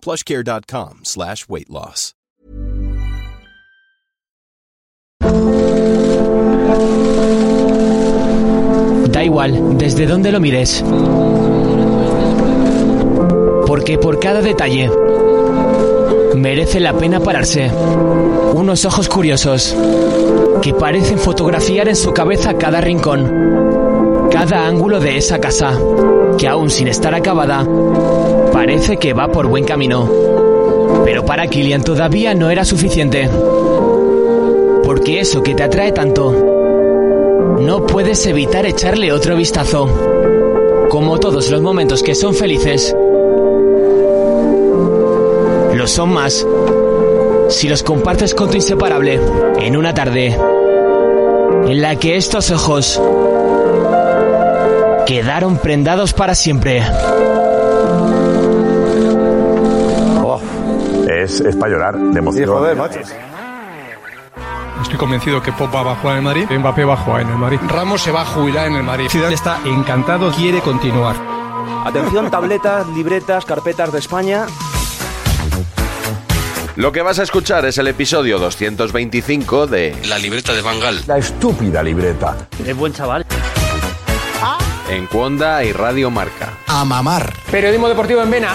plushcare.com slash weight loss. Da igual, desde dónde lo mires. Porque por cada detalle merece la pena pararse. Unos ojos curiosos que parecen fotografiar en su cabeza cada rincón, cada ángulo de esa casa, que aún sin estar acabada, parece que va por buen camino. Pero para Kilian todavía no era suficiente. Porque eso que te atrae tanto, no puedes evitar echarle otro vistazo. Como todos los momentos que son felices, lo son más si los compartes con tu inseparable en una tarde en la que estos ojos quedaron prendados para siempre. Es, es para llorar de emoción. joder, macho. Estoy convencido que Pop va a jugar en el Madrid, Mbappé va a jugar en el Madrid, Ramos se va a jubilar en el Madrid. Zidane está encantado, quiere continuar. Atención, tabletas, libretas, carpetas de España. Lo que vas a escuchar es el episodio 225 de La libreta de Bangal. La estúpida libreta. Es buen chaval. En Cuonda y Radio Marca. A mamar. Periodismo deportivo en Vena.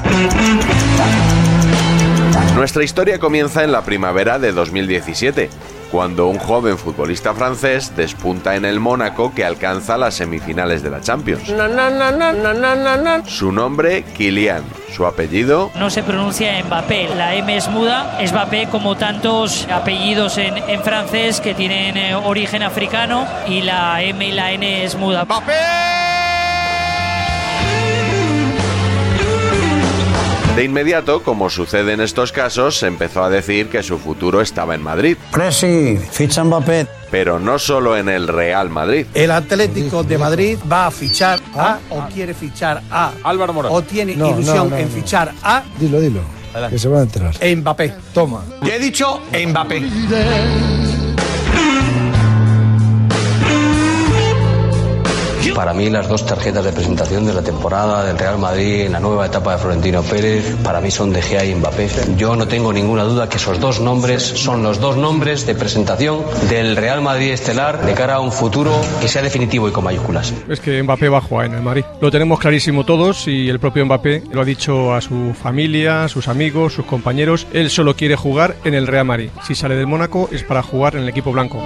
Nuestra historia comienza en la primavera de 2017, cuando un joven futbolista francés despunta en el Mónaco que alcanza las semifinales de la Champions. Su nombre, Kylian. Su apellido, No se pronuncia Mbappé, la M es muda, es Mbappé como tantos apellidos en, en francés que tienen eh, origen africano y la M y la N es muda. De inmediato, como sucede en estos casos, se empezó a decir que su futuro estaba en Madrid. Presi, ficha Mbappé. Pero no solo en el Real Madrid. El Atlético de Madrid va a fichar a o quiere fichar a Álvaro Morata. o tiene ilusión en fichar a Dilo, dilo. Que se van a enterar. Mbappé. Toma. Ya he dicho Mbappé. Para mí las dos tarjetas de presentación de la temporada del Real Madrid en la nueva etapa de Florentino Pérez, para mí son De Gea y Mbappé. Yo no tengo ninguna duda que esos dos nombres son los dos nombres de presentación del Real Madrid estelar de cara a un futuro que sea definitivo y con mayúsculas. Es que Mbappé va a jugar en el Madrid. Lo tenemos clarísimo todos y el propio Mbappé lo ha dicho a su familia, a sus amigos, sus compañeros. Él solo quiere jugar en el Real Madrid. Si sale del Mónaco es para jugar en el equipo blanco.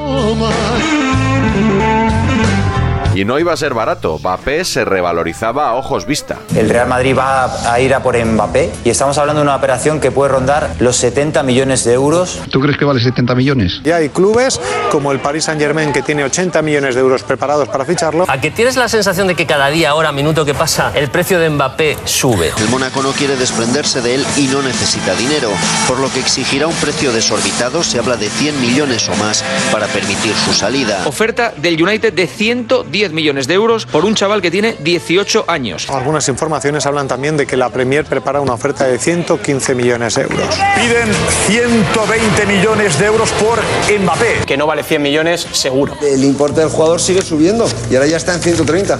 Y no iba a ser barato. Mbappé se revalorizaba a ojos vista. El Real Madrid va a ir a por Mbappé y estamos hablando de una operación que puede rondar los 70 millones de euros. ¿Tú crees que vale 70 millones? Ya hay clubes como el Paris Saint Germain que tiene 80 millones de euros preparados para ficharlo. ¿A que tienes la sensación de que cada día, hora, minuto que pasa, el precio de Mbappé sube? El Mónaco no quiere desprenderse de él y no necesita dinero, por lo que exigirá un precio desorbitado, se habla de 100 millones o más, para permitir su salida. Oferta del United de 110 10 millones de euros por un chaval que tiene 18 años. Algunas informaciones hablan también de que la Premier prepara una oferta de 115 millones de euros. Piden 120 millones de euros por Mbappé. Que no vale 100 millones seguro. El importe del jugador sigue subiendo y ahora ya está en 130.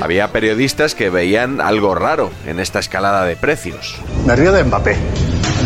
Había periodistas que veían algo raro en esta escalada de precios. Me río de Mbappé.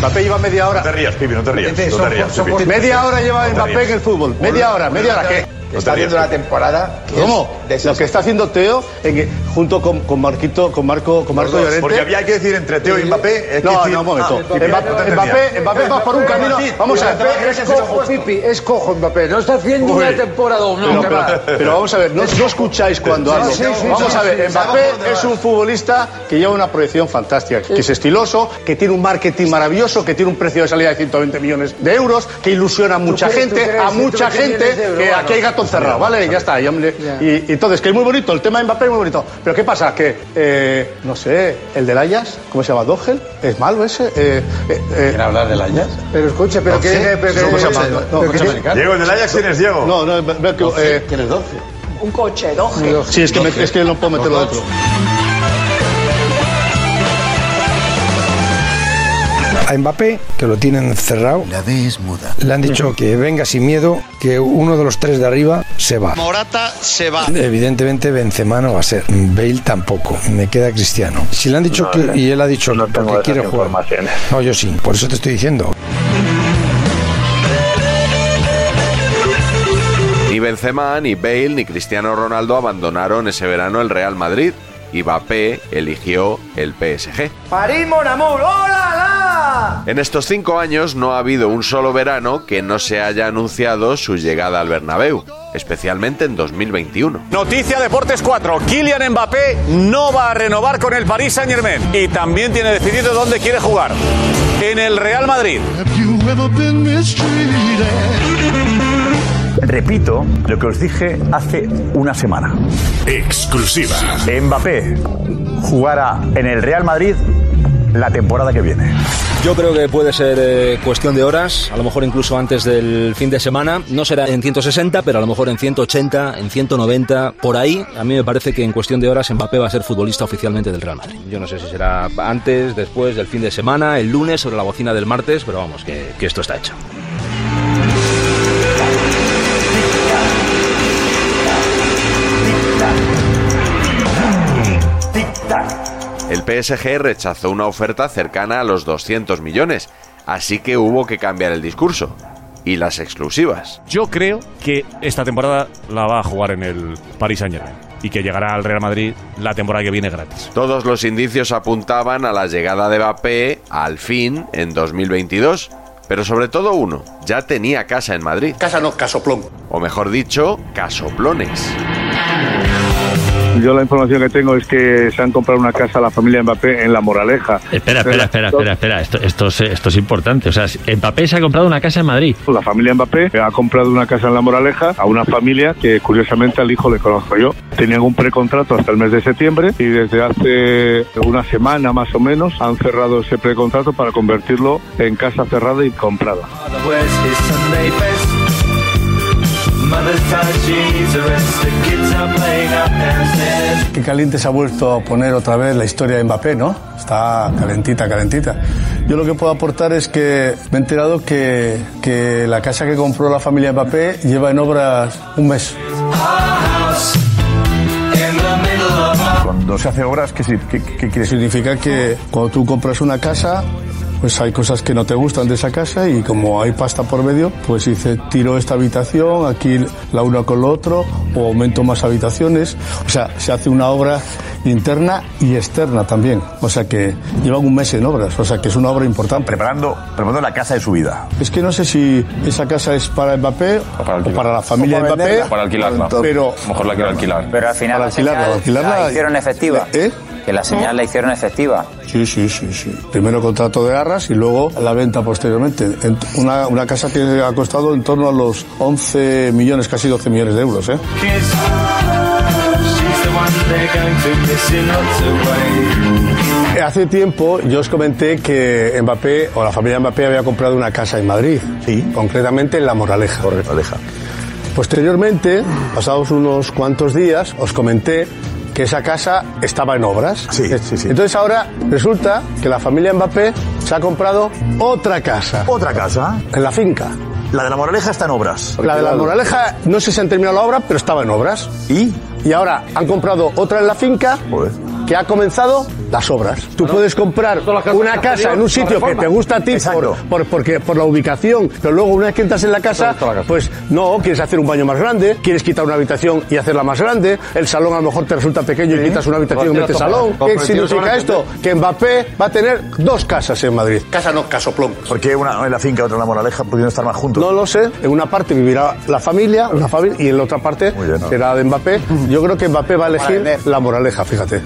Mbappé lleva media hora. No te rías, Pipi, no te rías. No te rías. Media hora lleva Mbappé en el fútbol. Media hora, media hora. ¿Qué? Está haciendo la Pipi. temporada. ¿Cómo? Lo que está haciendo Teo en que- junto con, con Marquito, con Marco, con Marco Llorente. porque había que decir entre Teo y Mbappé, es no, decir- no, un momento. Ah, Mbappé, Mbappé. Mbappé va por un camino. Vamos a ver. Es cojo, Pipi, es cojo Mbappé. No está haciendo Uy. una temporada no, pero, vamos a ver, no, no escucháis cuando hablo. sí, sí, vamos sí, a ver, sí, Mbappé es un futbolista que lleva una proyección fantástica, que es estiloso, que tiene un marketing maravilloso, que tiene un precio de salida de 120 millones de euros, que ilusiona a mucha gente, a mucha 120 gente, que aquí hay gato encerrado, ¿vale? Ya está. y, hombre, y- y entonces, que es muy bonito, el tema de Mbappé es muy bonito. Pero ¿qué pasa? Que, eh, no sé, el del Ayas, ¿cómo se llama? ¿Dogel? ¿Es malo ese? Eh, eh, ¿Quiere hablar del Ayas? Pero escuche, pero no que... pero que- ¿cómo se llama? pero No. Diego, ¿el del Ajax quién es Diego? No, no, que... eh, ¿Quién es Doge? Un coche, doge. Sí, es que, me- es que no puedo meterlo dentro. A Mbappé, que lo tienen cerrado, la D es muda. Le han dicho que venga sin miedo, que uno de los tres de arriba se va. Morata se va. Evidentemente Benzema no va a ser, Bale tampoco, me queda Cristiano. Si le han dicho No, que, no, y él ha dicho que porque quiere jugar. No, yo sí, por eso te estoy diciendo. Ni Benzema, ni Bale, ni Cristiano Ronaldo abandonaron ese verano el Real Madrid. Y Mbappé eligió el PSG. París, mon amour, ¡hola, En estos cinco años no ha habido un solo verano que no se haya anunciado su llegada al Bernabéu, especialmente en 2021. Noticia Deportes 4. Kylian Mbappé no va a renovar con el Paris Saint Germain y también tiene decidido dónde quiere jugar. En el Real Madrid. Repito lo que os dije hace una semana. Exclusiva. Mbappé jugará en el Real Madrid la temporada que viene. Yo creo que puede ser eh, cuestión de horas, a lo mejor incluso antes del fin de semana. No será en 160, pero a lo mejor en 180, en 190, por ahí. A mí me parece que en cuestión de horas Mbappé va a ser futbolista oficialmente del Real Madrid. Yo no sé si será antes, después del fin de semana, el lunes, sobre la bocina del martes, pero vamos, que, que esto está hecho. El PSG rechazó una oferta cercana a los 200 millones, así que hubo que cambiar el discurso. Y las exclusivas. Yo creo que esta temporada la va a jugar en el Paris Saint Germain y que llegará al Real Madrid la temporada que viene gratis. Todos los indicios apuntaban a la llegada de Mbappé al fin en 2022. Pero sobre todo uno, ya tenía casa en Madrid. Casa no, casoplón. O mejor dicho, casoplones. Yo la información que tengo es que se han comprado una casa a la familia Mbappé en La Moraleja. Espera, espera, espera, espera, espera. Esto, esto, es, esto es importante. O sea, Mbappé se ha comprado una casa en Madrid. La familia Mbappé ha comprado una casa en La Moraleja a una familia que curiosamente al hijo le conozco yo. Tenían un precontrato hasta el mes de septiembre y desde hace una semana más o menos han cerrado ese precontrato para convertirlo en casa cerrada y comprada. Qué caliente se ha vuelto a poner otra vez la historia de Mbappé, ¿no? Está calentita, calentita. Yo lo que puedo aportar es que me he enterado que, que la casa que compró la familia Mbappé lleva en obras un mes. Cuando se hace obras, ¿qué, qué, qué quiere Significa que cuando tú compras una casa, pues hay cosas que no te gustan de esa casa y como hay pasta por medio, pues dice, tiro esta habitación, aquí la una con lo otro, o aumento más habitaciones. O sea, se hace una obra interna y externa también. O sea que llevan un mes en obras, o sea que es una obra importante. Preparando, preparando la casa de su vida. Es que no sé si esa casa es para Mbappé o para, la familia O para Mbappé. venderla. Para alquilarla. Pero, A lo mejor la quiero alquilar. Pero al final Para la alquilarla, señal alquilarla la y- hicieron efectiva. ¿Eh? Que la señal la hicieron efectiva. Sí, sí, sí, sí. Primero contrato de arras y luego la venta posteriormente. En- Una, una casa que ha costado en torno a los 11 millones, casi 12 millones de euros, ¿eh? She's the one they're going to miss in lots of ways. Hace tiempo yo os comenté que Mbappé o la familia Mbappé había comprado una casa en Madrid. Sí. Concretamente en La Moraleja. Moraleja. Posteriormente, pasados unos cuantos días, os comenté que esa casa estaba en obras. Sí, sí, sí. Entonces ahora resulta que la familia Mbappé se ha comprado otra casa. ¿Otra casa? En la finca. La de la Moraleja está en obras. La de la Moraleja, no sé si han terminado la obra, pero estaba en obras. ¿Y? Y ahora han comprado otra en la finca que ha comenzado las obras. Tú puedes comprar una casa en un sitio que te gusta a ti por, por- porque, por la ubicación, pero luego una vez que entras en la casa, pues no, quieres hacer un baño más grande, quieres quitar una habitación y hacerla más grande, el salón a lo mejor te resulta pequeño y quitas una habitación y metes salón. ¿Qué significa esto? Que Mbappé va a tener dos casas en Madrid. Casa no, casoplón. ¿Por qué una en la finca, otra en la Moraleja? ¿Podrían estar más juntos? No lo sé. En una parte vivirá la familia, una familia, y en la otra parte será de Mbappé. Yo creo que Mbappé va a elegir la moraleja, fíjate.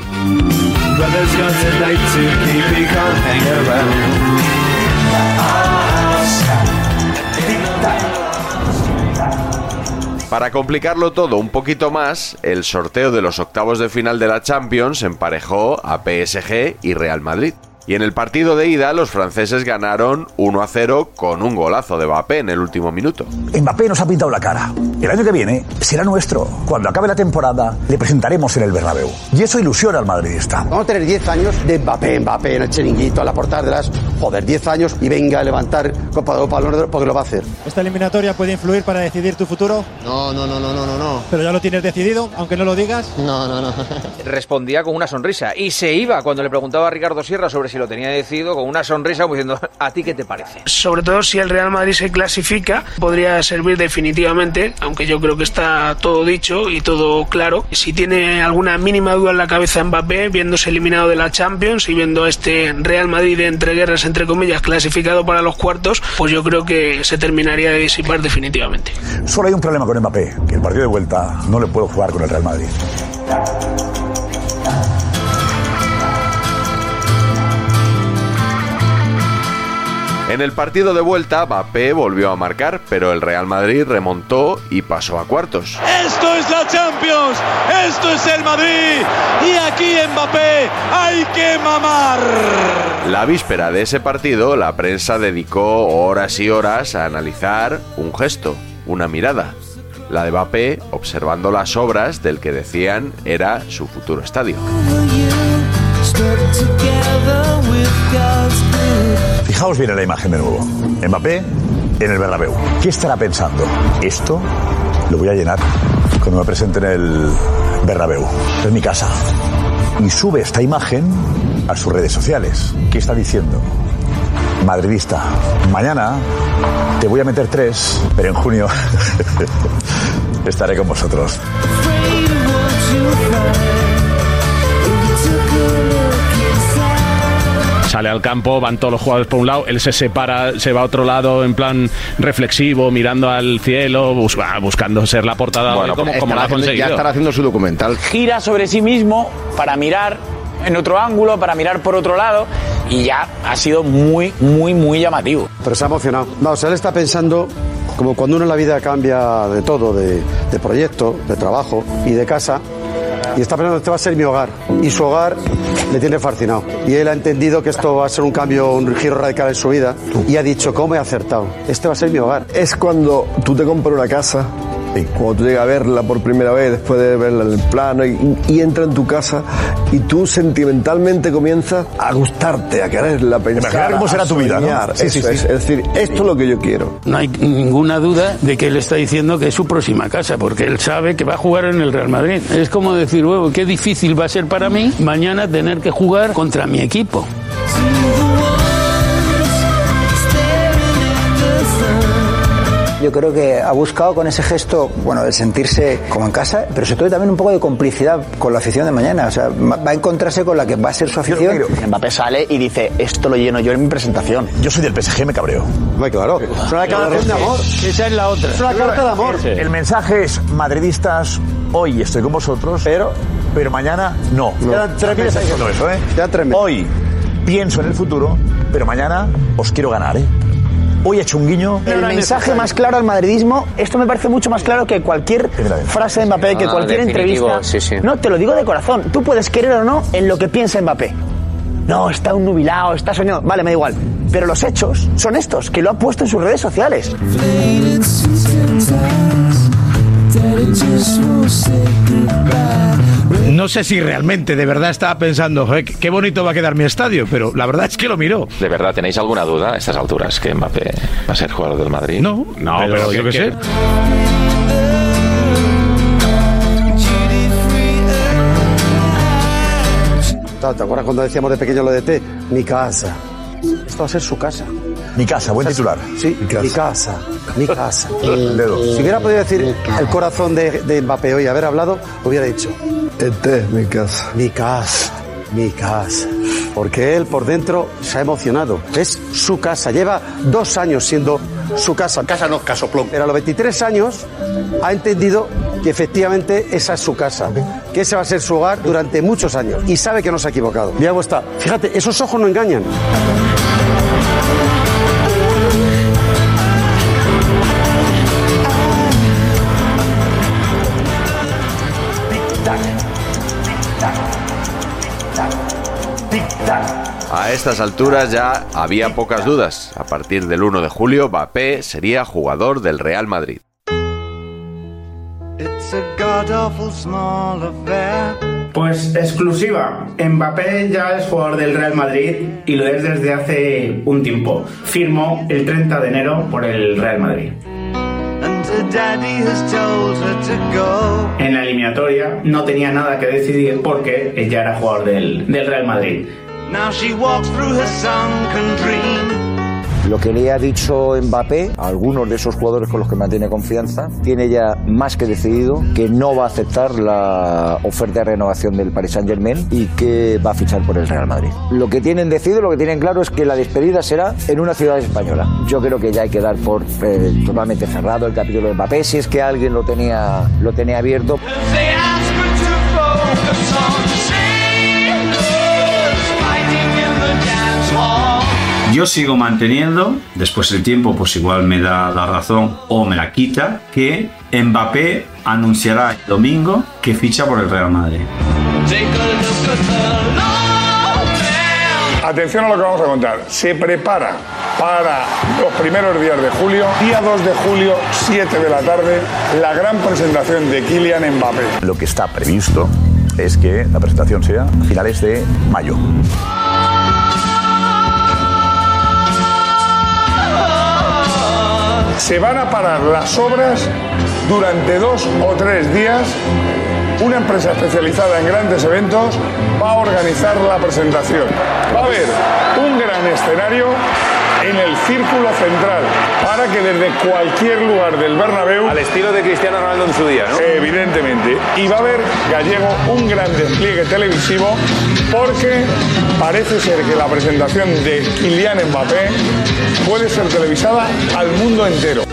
Para complicarlo todo un poquito más, el sorteo de los octavos de final de la Champions emparejó a PSG y Real Madrid. Y en el partido de ida, los franceses ganaron 1 a 0 con un golazo de Mbappé en el último minuto. Mbappé nos ha pintado la cara. El año que viene será nuestro. Cuando acabe la temporada, le presentaremos en el Bernabéu. Y eso ilusiona al madridista. Vamos a tener 10 años de Mbappé, Mbappé en el chiringuito, a la portada de las... Joder, 10 años y venga a levantar Copa de Europa porque lo va a hacer. ¿Esta eliminatoria puede influir para decidir tu futuro? No, no, no, no, no, no, no. ¿Pero ya lo tienes decidido, aunque no lo digas? No, no, no. Respondía con una sonrisa y se iba cuando le preguntaba a Ricardo Sierra sobre si lo tenía decidido con una sonrisa como diciendo, ¿a ti qué te parece? Sobre todo si el Real Madrid se clasifica, podría servir definitivamente, aunque yo creo que está todo dicho y todo claro. Si tiene alguna mínima duda en la cabeza Mbappé, viéndose eliminado de la Champions y viendo a este Real Madrid entre guerras, entre comillas, clasificado para los cuartos, pues yo creo que se terminaría de disipar definitivamente. Solo hay un problema con Mbappé, que el partido de vuelta no le puedo jugar con el Real Madrid. En el partido de vuelta, Mbappé volvió a marcar, pero el Real Madrid remontó y pasó a cuartos. Esto es la Champions, esto es el Madrid y aquí Mbappé hay que mamar. La víspera de ese partido, la prensa dedicó horas y horas a analizar un gesto, una mirada. La de Mbappé observando las obras del que decían era su futuro estadio. Fijaos bien en la imagen de nuevo. Mbappé en el Bernabéu. ¿Qué estará pensando? Esto lo voy a llenar cuando me presente en el Bernabéu. Es mi casa. Y sube esta imagen a sus redes sociales. ¿Qué está diciendo? Madridista, mañana te voy a meter tres, pero en junio estaré con vosotros. Sale al campo, van todos los jugadores por un lado, él se separa, se va a otro lado en plan reflexivo, mirando al cielo, bus- ah, buscando ser la portada como, como lo ha conseguido. haciendo su documental. Gira sobre sí mismo para mirar en otro ángulo, para mirar por otro lado y ya ha sido muy, muy, muy llamativo. Pero se ha emocionado. Vamos, él está pensando como cuando uno en la vida cambia de todo, de, de proyecto, de trabajo y de casa. Y está pensando, este va a ser mi hogar. Y su hogar le tiene fascinado. Y él ha entendido que esto va a ser un cambio, un giro radical en su vida. Y ha dicho, ¿cómo he acertado? Este va a ser mi hogar. Es cuando tú te compras una casa, y cuando tú llegas a verla por primera vez, después de verla en el plano, y, y entra en tu casa, y tú sentimentalmente comienzas a gustarte, a quererla, a pensar. Imaginar cómo será a tu vida, ¿no? sí, Eso sí. es. Es decir, esto es lo que yo quiero. No hay ninguna duda de que él está diciendo que es su próxima casa, porque él sabe que va a jugar en el Real Madrid. Es como decir, huevo, qué difícil va a ser para mí mañana tener que jugar contra mi equipo. Yo creo que ha buscado con ese gesto, bueno, el sentirse como en casa, pero sobre todo también un poco de complicidad con la afición de mañana. O sea, va a encontrarse con la que va a ser su afición. Mbappé sale y dice, esto lo lleno yo en mi presentación. Yo soy del PSG, me cabreo. claro. Es una declaración de amor. Esa es la otra. Es una carta de amor. El mensaje es, madridistas, hoy estoy con vosotros, pero, pero mañana no. Quedan tres meses. Eso, ¿eh? Quedan tres meses. Hoy pienso en el futuro, pero mañana os quiero ganar, ¿eh? Hoy he hecho un guiño. El mensaje más claro al madridismo, esto me parece mucho más claro que cualquier frase de Mbappé, que No, cualquier entrevista. sí, sí. No, te lo digo de corazón. Tú puedes querer o no en lo que piensa Mbappé. no, está un nubilado, está soñado. Vale, me da igual. Pero los hechos son estos, que lo ha puesto en sus redes sociales. No sé si realmente, de verdad, estaba pensando, "Joder, qué bonito va a quedar mi estadio, pero la verdad es que lo miró. ¿De verdad tenéis alguna duda a estas alturas que Mbappé va a ser jugador del Madrid? No, no, pero, yo qué sé. ¿Te acuerdas cuando decíamos de pequeño lo de T? Mi casa. Esto va a ser su casa. Mi casa, buen titular. Sí, mi casa. Mi casa. El dedo. Si hubiera podido decir el corazón de, de Mbappé hoy, haber hablado, hubiera dicho. Este es mi casa. Mi casa. Mi casa. Porque él por dentro se ha emocionado. Es su casa. Lleva dos años siendo su casa. Casa no, casoplón. Pero a los 23 años ha entendido que efectivamente esa es su casa. Que ese va a ser su hogar durante muchos años. Y sabe que no se ha equivocado. Diego está. Fíjate, esos ojos no engañan. Estas alturas ya había pocas dudas. A partir del 1 de julio, Mbappé sería jugador del Real Madrid. Pues exclusiva. Mbappé ya es jugador del Real Madrid y lo es desde hace un tiempo. Firmó el 30 de enero por el Real Madrid. En la eliminatoria no tenía nada que decidir porque ella era jugador del, del Real Madrid. Lo que le ha dicho Mbappé a algunos de esos jugadores con los que mantiene confianza, tiene ya más que decidido que no va a aceptar la oferta de renovación del Paris Saint Germain y que va a fichar por el Real Madrid. Lo que tienen decidido, lo que tienen claro es que la despedida será en una ciudad española. Yo creo que ya hay que dar por eh, totalmente cerrado el capítulo de Mbappé, si es que alguien lo tenía, lo tenía abierto. Yo sigo manteniendo, después el tiempo pues igual me da la razón o me la quita, que Mbappé anunciará el domingo que ficha por el Real Madrid. Atención a lo que vamos a contar. Se prepara para los primeros días de julio, día 2 de julio, 7 de la tarde, la gran presentación de Kylian Mbappé. Lo que está previsto es que la presentación sea a finales de mayo. Se van a parar las obras durante dos o tres días. Una empresa especializada en grandes eventos va a organizar la presentación. Va a haber un gran escenario en el círculo central para que desde cualquier lugar del Bernabéu Al estilo de Cristiano Ronaldo en su día, ¿no? Evidentemente. Y va a haber, Gallego, un gran despliegue televisivo porque parece ser que la presentación de Kylian Mbappé puede ser televisada al mundo entero.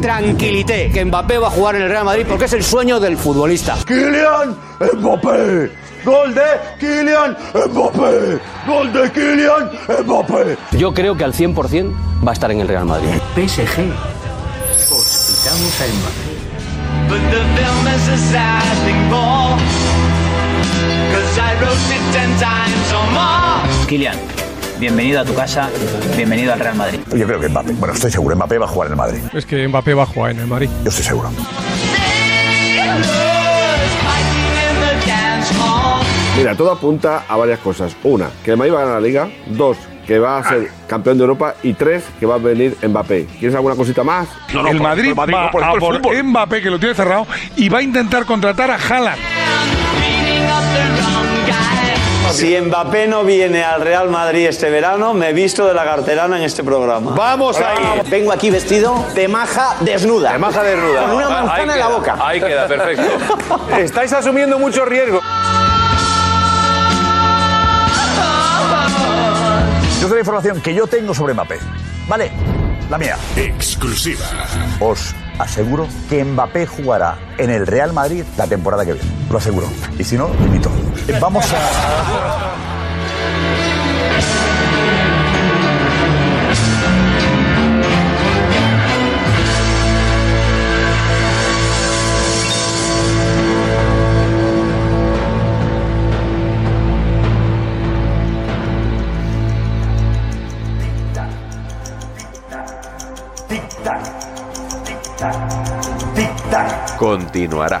Tranquilité, que Mbappé va a jugar en el Real Madrid porque es el sueño del futbolista. Kylian Mbappé. Gol de Kylian Mbappé. Gol de Kylian Mbappé. Yo creo que al 100% va a estar en el Real Madrid. PSG. Os quitamos a Mbappé. Kylian, bienvenido a tu casa, bienvenido al Real Madrid. Yo creo que Mbappé, bueno, estoy seguro, Mbappé va a jugar en el Madrid. Es que Mbappé va a jugar en el Madrid. Yo estoy seguro. Mira, todo apunta a varias cosas. Una, que el Madrid va a ganar la Liga. Dos, que va a ser campeón de Europa. Y tres, que va a venir Mbappé. ¿Quieres alguna cosita más? el Madrid, va a por Mbappé, que lo tiene cerrado, y va a intentar contratar a Haaland. Si Mbappé no viene al Real Madrid este verano, me he visto de la carterana en este programa. Vamos ahí. Vengo aquí vestido de maja desnuda. De maja desnuda. Con una ahí manzana en la boca. Ahí queda, perfecto. Estáis asumiendo mucho riesgo. Yo doy la información que yo tengo sobre Mbappé. ¿Vale? La mía. Exclusiva. Os aseguro que Mbappé jugará en el Real Madrid la temporada que viene. Lo aseguro. Y si no, lo invito. Vamos a... continuará.